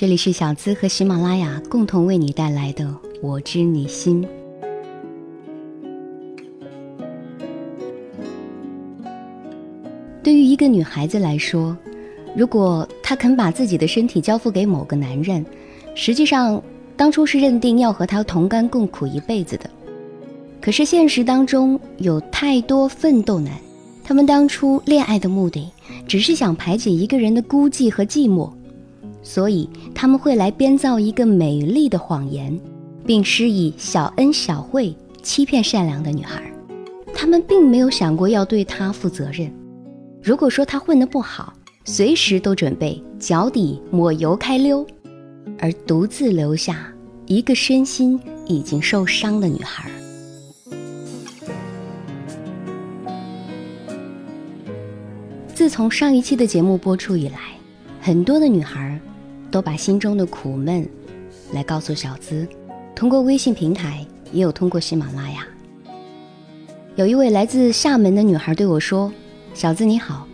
这里是小资和喜马拉雅共同为你带来的《我知你心》。对于一个女孩子来说，如果她肯把自己的身体交付给某个男人，实际上当初是认定要和他同甘共苦一辈子的。可是现实当中有太多奋斗男，他们当初恋爱的目的只是想排解一个人的孤寂和寂寞。所以他们会来编造一个美丽的谎言，并施以小恩小惠，欺骗善良的女孩。他们并没有想过要对她负责任。如果说她混得不好，随时都准备脚底抹油开溜，而独自留下一个身心已经受伤的女孩。自从上一期的节目播出以来，很多的女孩。都把心中的苦闷来告诉小资，通过微信平台，也有通过喜马拉雅。有一位来自厦门的女孩对我说：“小资你好，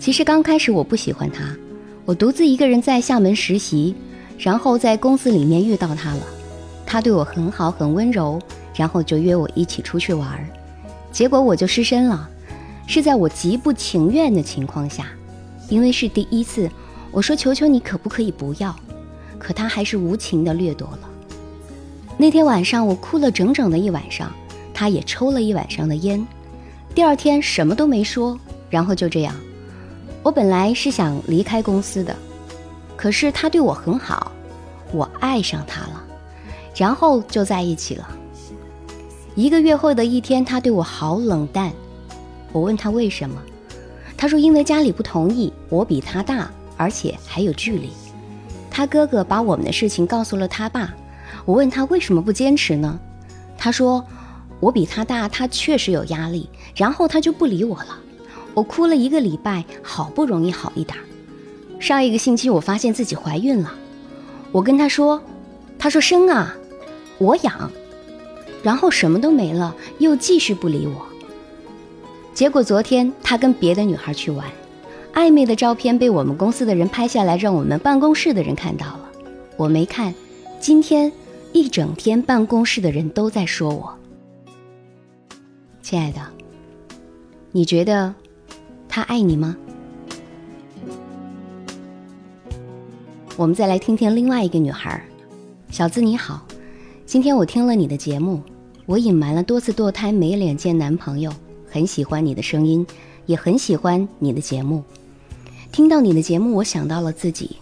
其实刚开始我不喜欢他，我独自一个人在厦门实习，然后在公司里面遇到他了，他对我很好，很温柔，然后就约我一起出去玩，结果我就失身了，是在我极不情愿的情况下，因为是第一次。”我说：“求求你，可不可以不要？”可他还是无情地掠夺了。那天晚上，我哭了整整的一晚上，他也抽了一晚上的烟。第二天什么都没说，然后就这样。我本来是想离开公司的，可是他对我很好，我爱上他了，然后就在一起了。一个月后的一天，他对我好冷淡。我问他为什么，他说：“因为家里不同意，我比他大。”而且还有距离，他哥哥把我们的事情告诉了他爸。我问他为什么不坚持呢？他说我比他大，他确实有压力。然后他就不理我了。我哭了一个礼拜，好不容易好一点。上一个星期我发现自己怀孕了，我跟他说，他说生啊，我养。然后什么都没了，又继续不理我。结果昨天他跟别的女孩去玩。暧昧的照片被我们公司的人拍下来，让我们办公室的人看到了。我没看。今天一整天，办公室的人都在说我。亲爱的，你觉得他爱你吗？我们再来听听另外一个女孩。小资你好，今天我听了你的节目，我隐瞒了多次堕胎，没脸见男朋友，很喜欢你的声音，也很喜欢你的节目。听到你的节目，我想到了自己。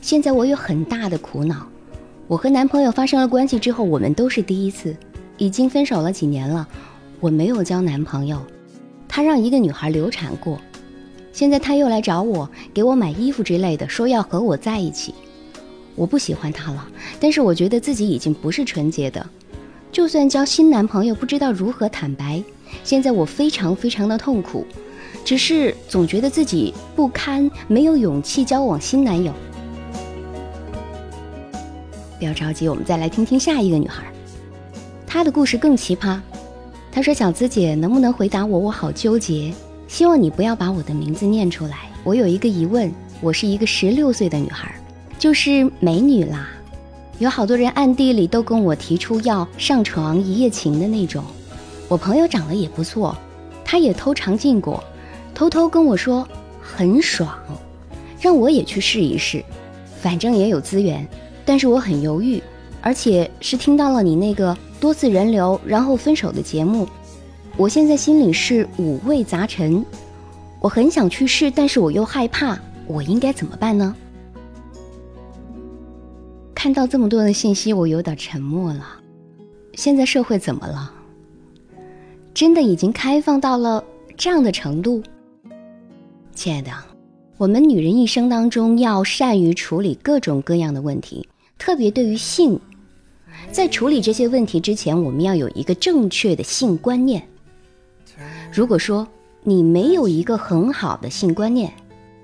现在我有很大的苦恼。我和男朋友发生了关系之后，我们都是第一次，已经分手了几年了。我没有交男朋友，他让一个女孩流产过。现在他又来找我，给我买衣服之类的，说要和我在一起。我不喜欢他了，但是我觉得自己已经不是纯洁的。就算交新男朋友，不知道如何坦白。现在我非常非常的痛苦。只是总觉得自己不堪，没有勇气交往新男友。不要着急，我们再来听听下一个女孩，她的故事更奇葩。她说：“小资姐，能不能回答我？我好纠结，希望你不要把我的名字念出来。我有一个疑问，我是一个十六岁的女孩，就是美女啦。有好多人暗地里都跟我提出要上床一夜情的那种。我朋友长得也不错，她也偷尝禁果。”偷偷跟我说很爽，让我也去试一试，反正也有资源。但是我很犹豫，而且是听到了你那个多次人流然后分手的节目，我现在心里是五味杂陈。我很想去试，但是我又害怕，我应该怎么办呢？看到这么多的信息，我有点沉默了。现在社会怎么了？真的已经开放到了这样的程度？亲爱的，我们女人一生当中要善于处理各种各样的问题，特别对于性，在处理这些问题之前，我们要有一个正确的性观念。如果说你没有一个很好的性观念，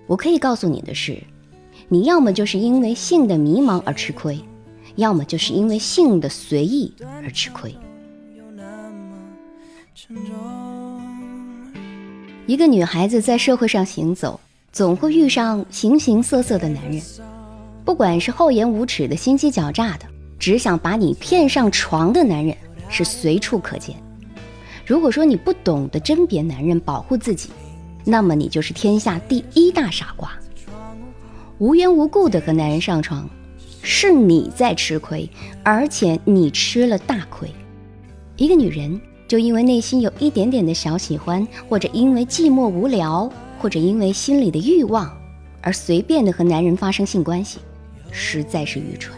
我可以告诉你的是，你要么就是因为性的迷茫而吃亏，要么就是因为性的随意而吃亏。有那么沉重一个女孩子在社会上行走，总会遇上形形色色的男人，不管是厚颜无耻的、心机狡诈的，只想把你骗上床的男人，是随处可见。如果说你不懂得甄别男人、保护自己，那么你就是天下第一大傻瓜。无缘无故的和男人上床，是你在吃亏，而且你吃了大亏。一个女人就因为内心有一点点的小喜欢，或者因为寂寞无聊，或者因为心里的欲望，而随便的和男人发生性关系，实在是愚蠢。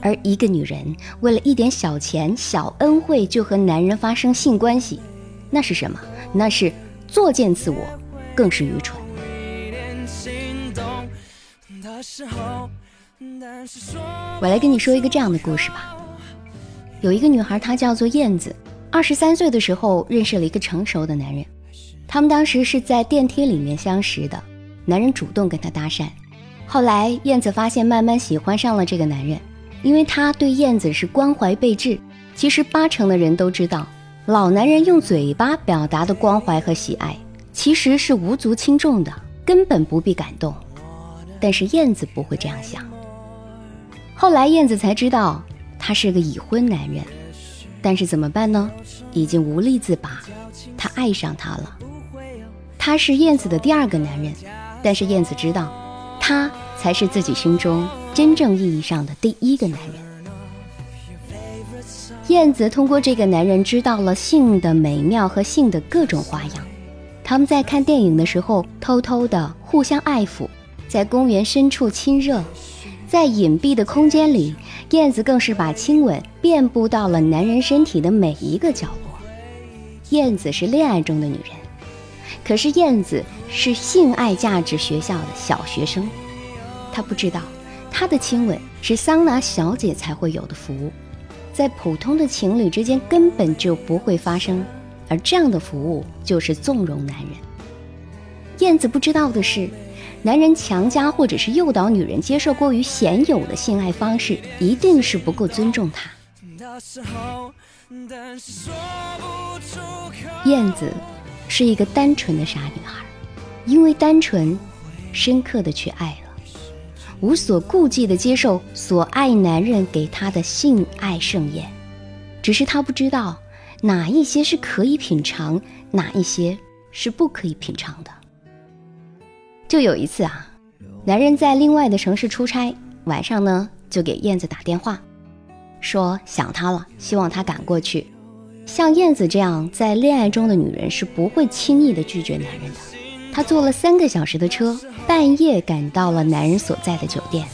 而一个女人为了一点小钱、小恩惠就和男人发生性关系，那是什么？那是作践自我，更是愚蠢。我来跟你说一个这样的故事吧。有一个女孩，她叫做燕子，二十三岁的时候认识了一个成熟的男人。他们当时是在电梯里面相识的，男人主动跟她搭讪。后来燕子发现，慢慢喜欢上了这个男人，因为他对燕子是关怀备至。其实八成的人都知道，老男人用嘴巴表达的关怀和喜爱，其实是无足轻重的，根本不必感动。但是燕子不会这样想。后来燕子才知道，他是个已婚男人。但是怎么办呢？已经无力自拔。他爱上他了。他是燕子的第二个男人。但是燕子知道，他才是自己心中真正意义上的第一个男人。燕子通过这个男人知道了性的美妙和性的各种花样。他们在看电影的时候，偷偷的互相爱抚。在公园深处亲热，在隐蔽的空间里，燕子更是把亲吻遍布到了男人身体的每一个角落。燕子是恋爱中的女人，可是燕子是性爱价值学校的小学生，她不知道，她的亲吻是桑拿小姐才会有的服务，在普通的情侣之间根本就不会发生，而这样的服务就是纵容男人。燕子不知道的是。男人强加或者是诱导女人接受过于鲜有的性爱方式，一定是不够尊重她。燕子是一个单纯的傻女孩，因为单纯，深刻的去爱了，无所顾忌的接受所爱男人给她的性爱盛宴。只是她不知道哪一些是可以品尝，哪一些是不可以品尝的。就有一次啊，男人在另外的城市出差，晚上呢就给燕子打电话，说想她了，希望她赶过去。像燕子这样在恋爱中的女人是不会轻易的拒绝男人的。她坐了三个小时的车，半夜赶到了男人所在的酒店。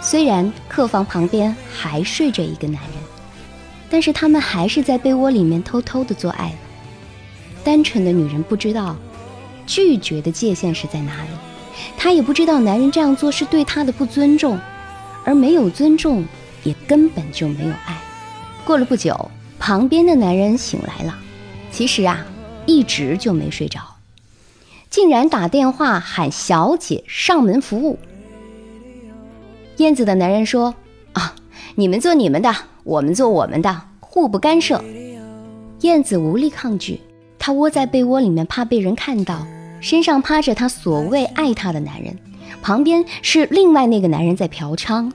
虽然客房旁边还睡着一个男人，但是他们还是在被窝里面偷偷的做爱了。单纯的女人不知道。拒绝的界限是在哪里？她也不知道男人这样做是对她的不尊重，而没有尊重，也根本就没有爱。过了不久，旁边的男人醒来了，其实啊，一直就没睡着，竟然打电话喊小姐上门服务。燕子的男人说：“啊，你们做你们的，我们做我们的，互不干涉。”燕子无力抗拒，她窝在被窝里面，怕被人看到。身上趴着她所谓爱她的男人，旁边是另外那个男人在嫖娼，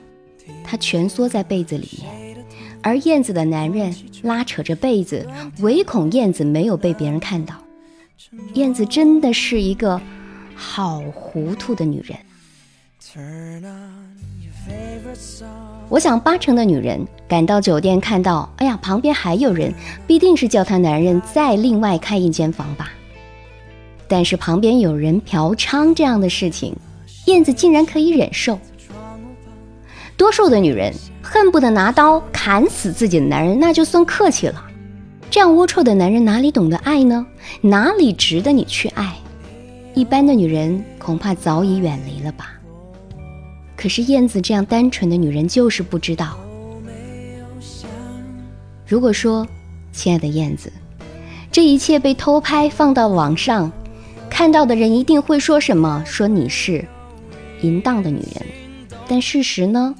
她蜷缩在被子里面，而燕子的男人拉扯着被子，唯恐燕子没有被别人看到。燕子真的是一个好糊涂的女人。我想八成的女人赶到酒店看到，哎呀，旁边还有人，必定是叫她男人再另外开一间房吧。但是旁边有人嫖娼这样的事情，燕子竟然可以忍受。多数的女人恨不得拿刀砍死自己的男人，那就算客气了。这样龌龊的男人哪里懂得爱呢？哪里值得你去爱？一般的女人恐怕早已远离了吧。可是燕子这样单纯的女人就是不知道。如果说，亲爱的燕子，这一切被偷拍放到网上。看到的人一定会说什么？说你是淫荡的女人，但事实呢？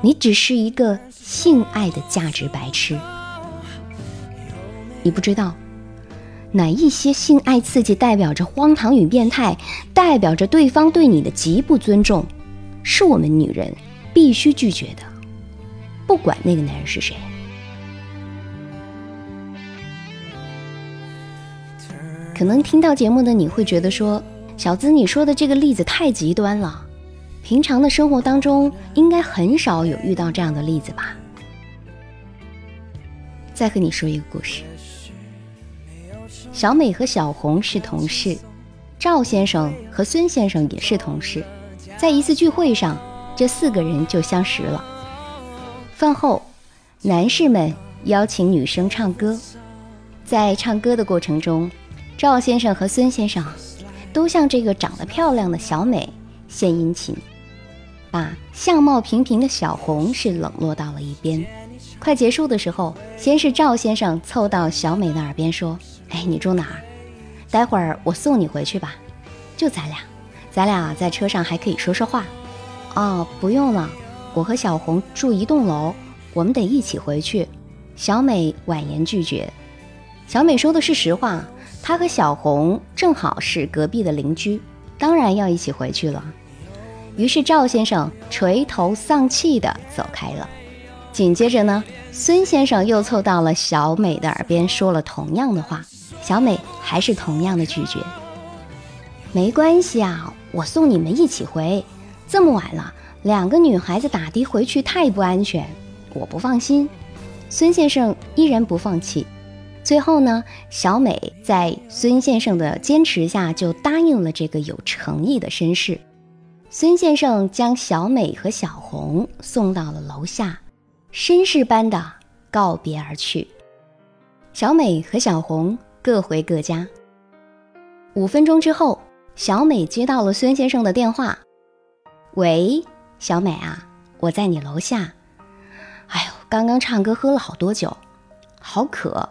你只是一个性爱的价值白痴。你不知道哪一些性爱刺激代表着荒唐与变态，代表着对方对你的极不尊重，是我们女人必须拒绝的，不管那个男人是谁。可能听到节目的你会觉得说，小资你说的这个例子太极端了，平常的生活当中应该很少有遇到这样的例子吧？再和你说一个故事，小美和小红是同事，赵先生和孙先生也是同事，在一次聚会上，这四个人就相识了。饭后，男士们邀请女生唱歌，在唱歌的过程中。赵先生和孙先生都向这个长得漂亮的小美献殷勤，把相貌平平的小红是冷落到了一边。快结束的时候，先是赵先生凑到小美的耳边说：“哎，你住哪儿？待会儿我送你回去吧。就咱俩，咱俩在车上还可以说说话。哦，不用了，我和小红住一栋楼，我们得一起回去。”小美婉言拒绝。小美说的是实话。他和小红正好是隔壁的邻居，当然要一起回去了。于是赵先生垂头丧气地走开了。紧接着呢，孙先生又凑到了小美的耳边说了同样的话，小美还是同样的拒绝。没关系啊，我送你们一起回。这么晚了，两个女孩子打的回去太不安全，我不放心。孙先生依然不放弃。最后呢，小美在孙先生的坚持下，就答应了这个有诚意的绅士。孙先生将小美和小红送到了楼下，绅士般的告别而去。小美和小红各回各家。五分钟之后，小美接到了孙先生的电话：“喂，小美啊，我在你楼下。哎呦，刚刚唱歌喝了好多酒，好渴。”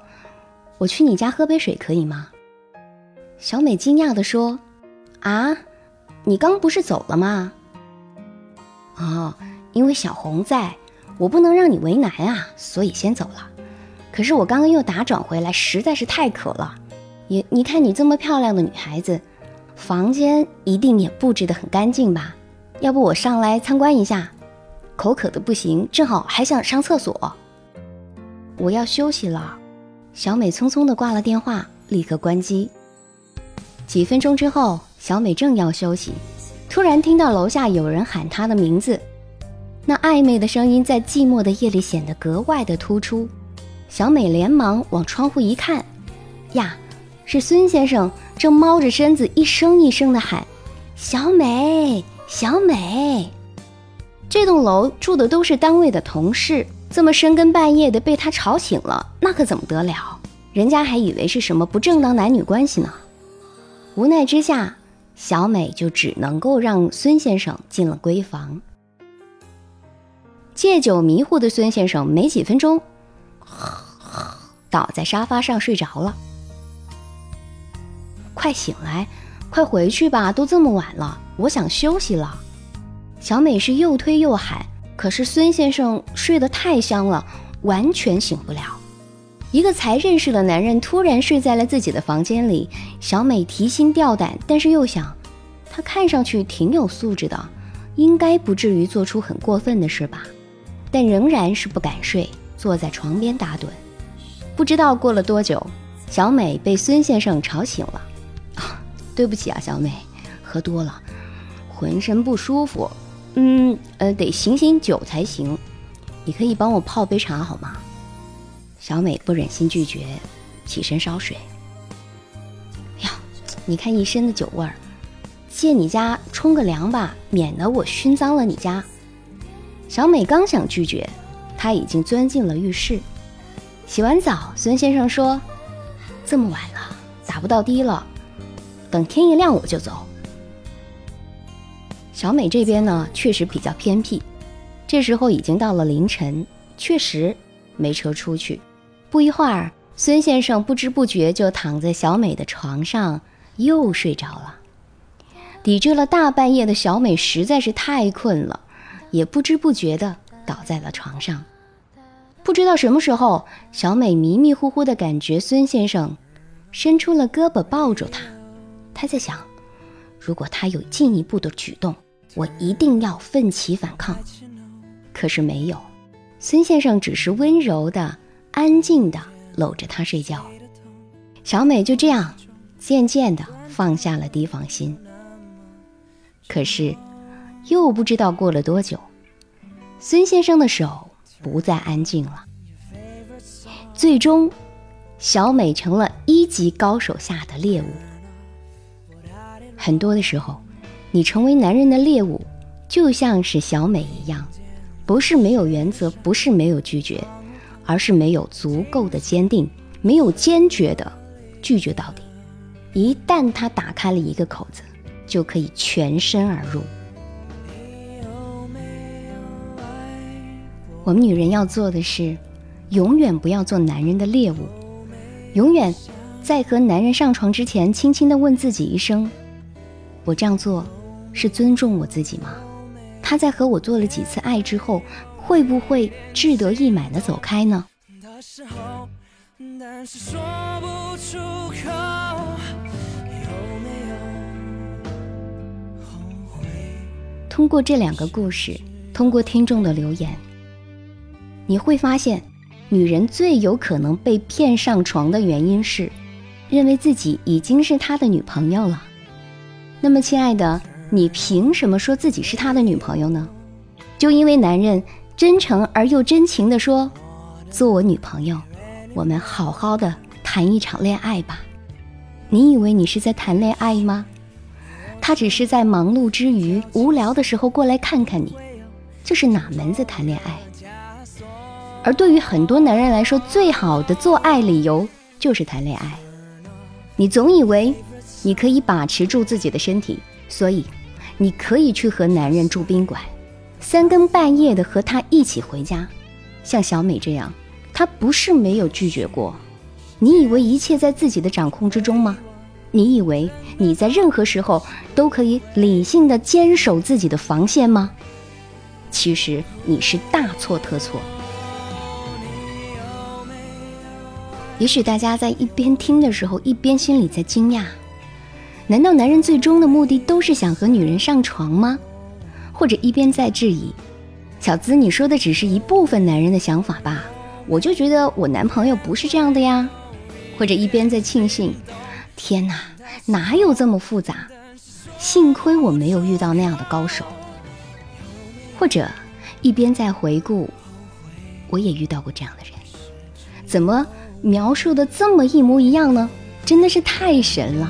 我去你家喝杯水可以吗？小美惊讶地说：“啊，你刚不是走了吗？”“哦，因为小红在，我不能让你为难啊，所以先走了。可是我刚刚又打转回来，实在是太渴了。也，你看你这么漂亮的女孩子，房间一定也布置得很干净吧？要不我上来参观一下？口渴的不行，正好还想上厕所。我要休息了。”小美匆匆地挂了电话，立刻关机。几分钟之后，小美正要休息，突然听到楼下有人喊她的名字，那暧昧的声音在寂寞的夜里显得格外的突出。小美连忙往窗户一看，呀，是孙先生正猫着身子，一声一声地喊：“小美，小美！”这栋楼住的都是单位的同事。这么深更半夜的被他吵醒了，那可怎么得了？人家还以为是什么不正当男女关系呢。无奈之下，小美就只能够让孙先生进了闺房。借酒迷糊的孙先生没几分钟，倒在沙发上睡着了。快醒来，快回去吧，都这么晚了，我想休息了。小美是又推又喊。可是孙先生睡得太香了，完全醒不了。一个才认识的男人突然睡在了自己的房间里，小美提心吊胆，但是又想，他看上去挺有素质的，应该不至于做出很过分的事吧。但仍然是不敢睡，坐在床边打盹。不知道过了多久，小美被孙先生吵醒了。啊，对不起啊，小美，喝多了，浑身不舒服。嗯呃，得醒醒酒才行。你可以帮我泡杯茶好吗？小美不忍心拒绝，起身烧水。呀，你看一身的酒味儿，借你家冲个凉吧，免得我熏脏了你家。小美刚想拒绝，她已经钻进了浴室。洗完澡，孙先生说：“这么晚了，打不到的了，等天一亮我就走。”小美这边呢，确实比较偏僻。这时候已经到了凌晨，确实没车出去。不一会儿，孙先生不知不觉就躺在小美的床上，又睡着了。抵制了大半夜的小美实在是太困了，也不知不觉的倒在了床上。不知道什么时候，小美迷迷糊糊的感觉孙先生伸出了胳膊抱住她。她在想，如果他有进一步的举动。我一定要奋起反抗。可是没有，孙先生只是温柔的、安静的搂着她睡觉。小美就这样渐渐的放下了提防心。可是，又不知道过了多久，孙先生的手不再安静了。最终，小美成了一级高手下的猎物。很多的时候，你成为男人的猎物，就像是小美一样，不是没有原则，不是没有拒绝，而是没有足够的坚定，没有坚决的拒绝到底。一旦他打开了一个口子，就可以全身而入。我们女人要做的是。永远不要做男人的猎物，永远在和男人上床之前，轻轻地问自己一声：“我这样做是尊重我自己吗？”他在和我做了几次爱之后，会不会志得意满的走开呢？通过这两个故事，通过听众的留言，你会发现。女人最有可能被骗上床的原因是，认为自己已经是他的女朋友了。那么，亲爱的，你凭什么说自己是他的女朋友呢？就因为男人真诚而又真情地说：“做我女朋友，我们好好的谈一场恋爱吧。”你以为你是在谈恋爱吗？他只是在忙碌之余、无聊的时候过来看看你，这是哪门子谈恋爱？而对于很多男人来说，最好的做爱理由就是谈恋爱。你总以为你可以把持住自己的身体，所以你可以去和男人住宾馆，三更半夜的和他一起回家。像小美这样，她不是没有拒绝过。你以为一切在自己的掌控之中吗？你以为你在任何时候都可以理性的坚守自己的防线吗？其实你是大错特错。也许大家在一边听的时候，一边心里在惊讶：难道男人最终的目的都是想和女人上床吗？或者一边在质疑：小资，你说的只是一部分男人的想法吧？我就觉得我男朋友不是这样的呀。或者一边在庆幸：天哪，哪有这么复杂？幸亏我没有遇到那样的高手。或者一边在回顾：我也遇到过这样的人，怎么？描述的这么一模一样呢，真的是太神了。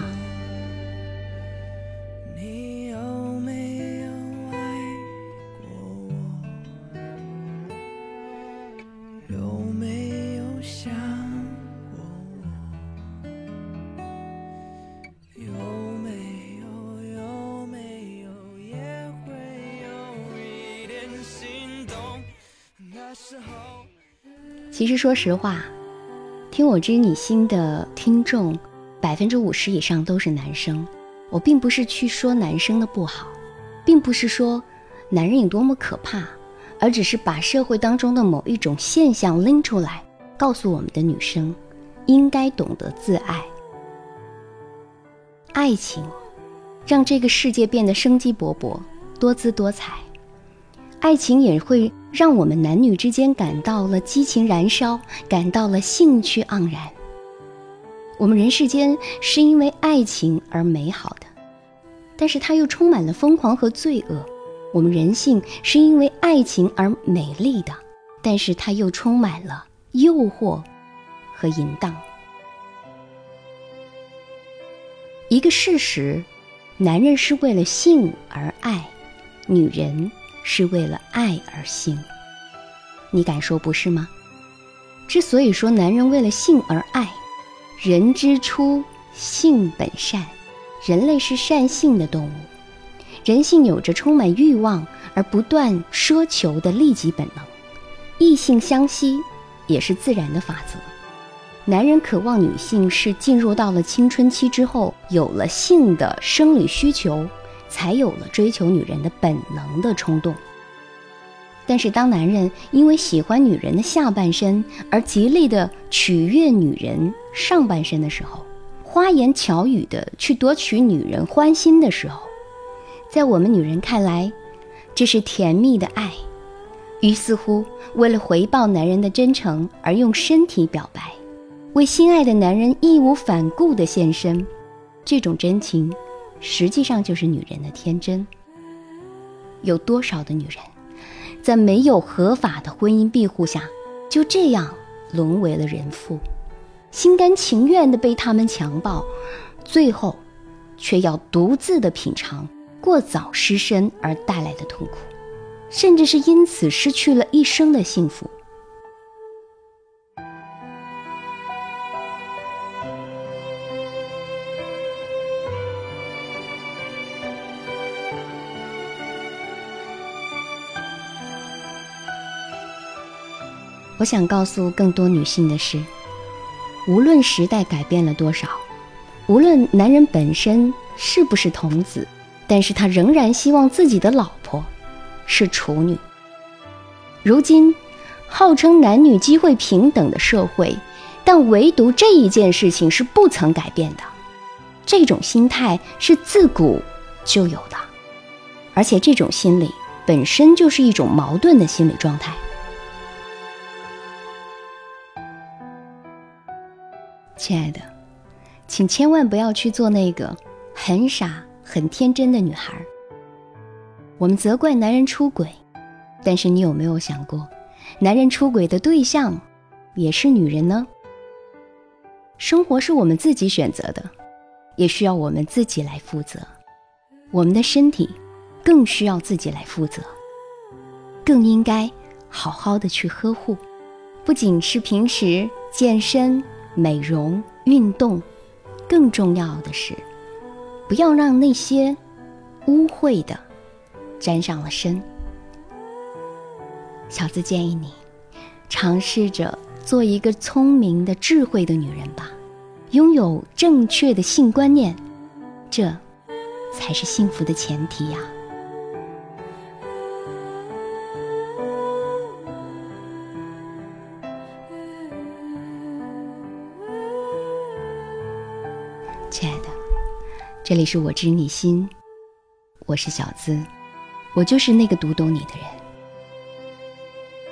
其实，说实话。听我知你心的听众，百分之五十以上都是男生。我并不是去说男生的不好，并不是说男人有多么可怕，而只是把社会当中的某一种现象拎出来，告诉我们的女生，应该懂得自爱。爱情，让这个世界变得生机勃勃、多姿多彩。爱情也会让我们男女之间感到了激情燃烧，感到了兴趣盎然。我们人世间是因为爱情而美好的，但是它又充满了疯狂和罪恶。我们人性是因为爱情而美丽的，但是它又充满了诱惑和淫荡。一个事实：男人是为了性而爱，女人。是为了爱而性，你敢说不是吗？之所以说男人为了性而爱，人之初性本善，人类是善性的动物，人性有着充满欲望而不断奢求的利己本能，异性相吸也是自然的法则。男人渴望女性是进入到了青春期之后，有了性的生理需求。才有了追求女人的本能的冲动。但是，当男人因为喜欢女人的下半身而极力的取悦女人上半身的时候，花言巧语的去夺取女人欢心的时候，在我们女人看来，这是甜蜜的爱。于似乎，为了回报男人的真诚而用身体表白，为心爱的男人义无反顾的献身，这种真情，实际上就是女人的天真。有多少的女人，在没有合法的婚姻庇护下，就这样沦为了人妇，心甘情愿的被他们强暴，最后，却要独自的品尝过早失身而带来的痛苦。甚至是因此失去了一生的幸福。我想告诉更多女性的是：无论时代改变了多少，无论男人本身是不是童子，但是他仍然希望自己的老婆。是处女。如今，号称男女机会平等的社会，但唯独这一件事情是不曾改变的。这种心态是自古就有的，而且这种心理本身就是一种矛盾的心理状态。亲爱的，请千万不要去做那个很傻、很天真的女孩。我们责怪男人出轨，但是你有没有想过，男人出轨的对象也是女人呢？生活是我们自己选择的，也需要我们自己来负责。我们的身体更需要自己来负责，更应该好好的去呵护。不仅是平时健身、美容、运动，更重要的是，不要让那些污秽的。沾上了身，小资建议你尝试着做一个聪明的、智慧的女人吧，拥有正确的性观念，这才是幸福的前提呀，这里是我知你心，我是小资。我就是那个读懂你的人，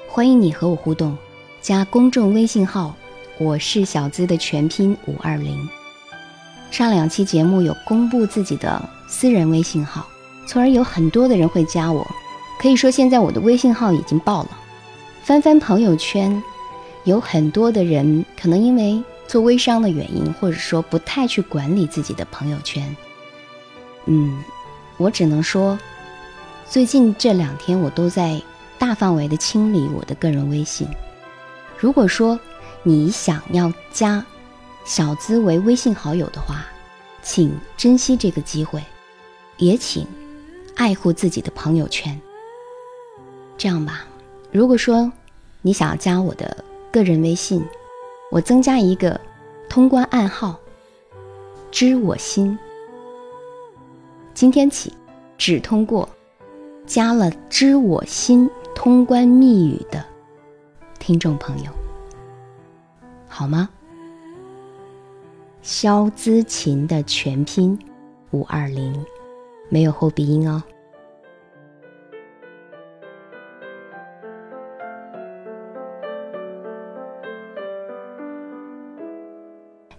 欢迎你和我互动，加公众微信号“我是小资”的全拼五二零。上两期节目有公布自己的私人微信号，从而有很多的人会加我。可以说现在我的微信号已经爆了。翻翻朋友圈，有很多的人可能因为做微商的原因，或者说不太去管理自己的朋友圈。嗯，我只能说。最近这两天，我都在大范围的清理我的个人微信。如果说你想要加小资为微信好友的话，请珍惜这个机会，也请爱护自己的朋友圈。这样吧，如果说你想要加我的个人微信，我增加一个通关暗号“知我心”，今天起只通过。加了“知我心”通关密语的听众朋友，好吗？肖姿琴的全拼五二零，没有后鼻音哦。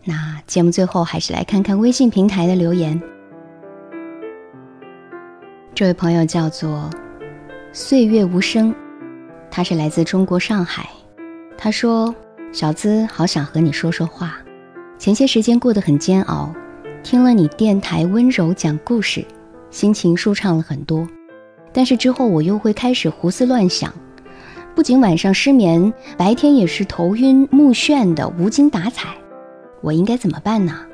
那节目最后还是来看看微信平台的留言。这位朋友叫做岁月无声，他是来自中国上海。他说：“小资好想和你说说话。前些时间过得很煎熬，听了你电台温柔讲故事，心情舒畅了很多。但是之后我又会开始胡思乱想，不仅晚上失眠，白天也是头晕目眩的，无精打采。我应该怎么办呢？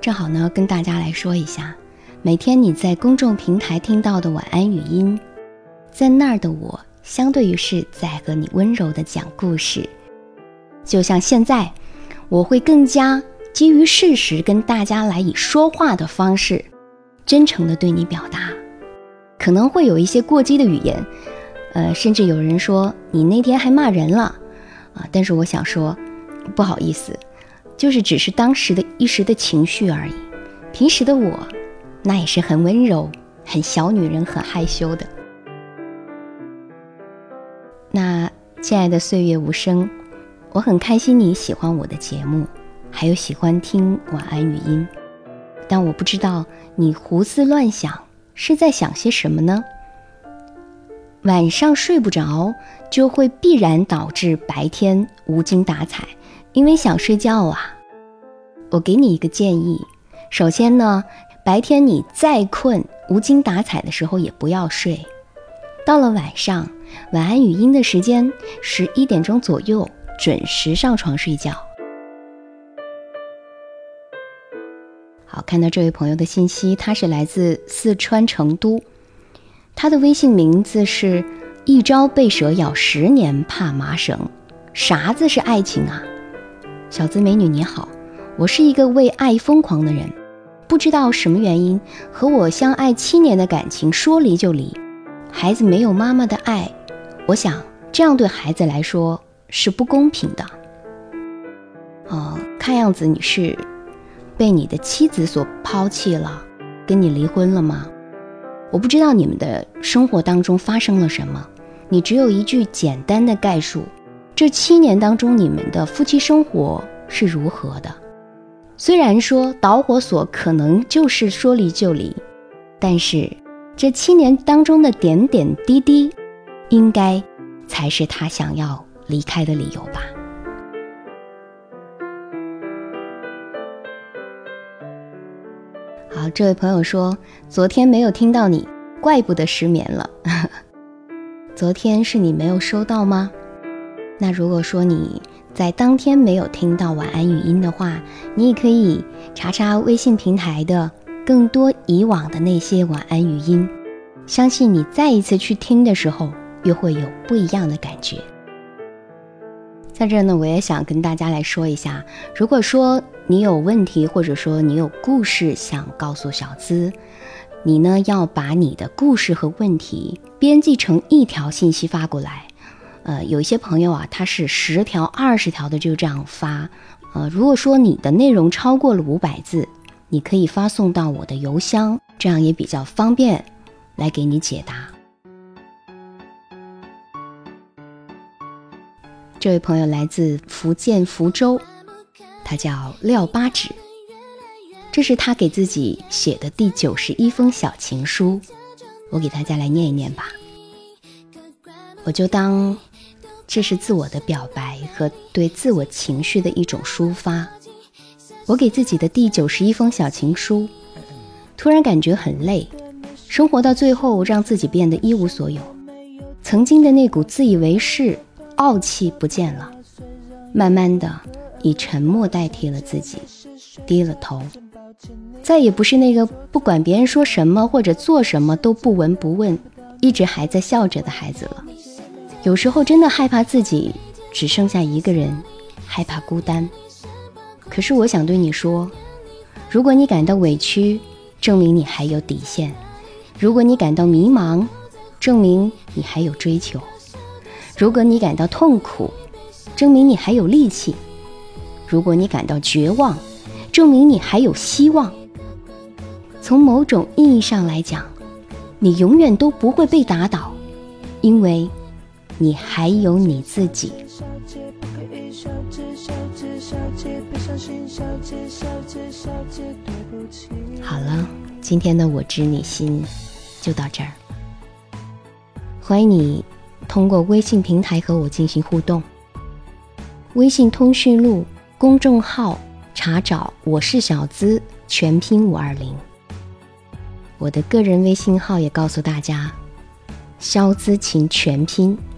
正好呢，跟大家来说一下。”每天你在公众平台听到的晚安语音，在那儿的我，相对于是在和你温柔的讲故事。就像现在，我会更加基于事实跟大家来以说话的方式，真诚的对你表达。可能会有一些过激的语言，呃，甚至有人说你那天还骂人了，啊，但是我想说，不好意思，就是只是当时的一时的情绪而已。平时的我。那也是很温柔、很小女人、很害羞的。那亲爱的岁月无声，我很开心你喜欢我的节目，还有喜欢听晚安语音。但我不知道你胡思乱想是在想些什么呢？晚上睡不着，就会必然导致白天无精打采，因为想睡觉啊。我给你一个建议，首先呢，白天你再困、无精打采的时候也不要睡，到了晚上，晚安语音的时间十一点钟左右准时上床睡觉。好，看到这位朋友的信息，他是来自四川成都，他的微信名字是“一朝被蛇咬，十年怕麻绳”，啥子是爱情啊？小资美女你好，我是一个为爱疯狂的人，不知道什么原因和我相爱七年的感情说离就离，孩子没有妈妈的爱，我想这样对孩子来说是不公平的。哦，看样子你是。被你的妻子所抛弃了，跟你离婚了吗？我不知道你们的生活当中发生了什么，你只有一句简单的概述：这七年当中你们的夫妻生活是如何的？虽然说导火索可能就是说离就离，但是这七年当中的点点滴滴，应该才是他想要离开的理由吧。好这位朋友说，昨天没有听到你，怪不得失眠了。昨天是你没有收到吗？那如果说你在当天没有听到晚安语音的话，你也可以查查微信平台的更多以往的那些晚安语音，相信你再一次去听的时候，又会有不一样的感觉。在这呢，我也想跟大家来说一下，如果说你有问题，或者说你有故事想告诉小资，你呢要把你的故事和问题编辑成一条信息发过来。呃，有一些朋友啊，他是十条、二十条的就这样发。呃，如果说你的内容超过了五百字，你可以发送到我的邮箱，这样也比较方便来给你解答。这位朋友来自福建福州，他叫廖八指，这是他给自己写的第九十一封小情书，我给大家来念一念吧。我就当这是自我的表白和对自我情绪的一种抒发。我给自己的第九十一封小情书，突然感觉很累，生活到最后让自己变得一无所有，曾经的那股自以为是。傲气不见了，慢慢的以沉默代替了自己，低了头，再也不是那个不管别人说什么或者做什么都不闻不问，一直还在笑着的孩子了。有时候真的害怕自己只剩下一个人，害怕孤单。可是我想对你说，如果你感到委屈，证明你还有底线；如果你感到迷茫，证明你还有追求。如果你感到痛苦，证明你还有力气；如果你感到绝望，证明你还有希望。从某种意义上来讲，你永远都不会被打倒，因为你还有你自己。好了，今天的我知你心就到这儿，欢迎你。通过微信平台和我进行互动。微信通讯录公众号查找“我是小资”全拼五二零。我的个人微信号也告诉大家：“肖资琴全拼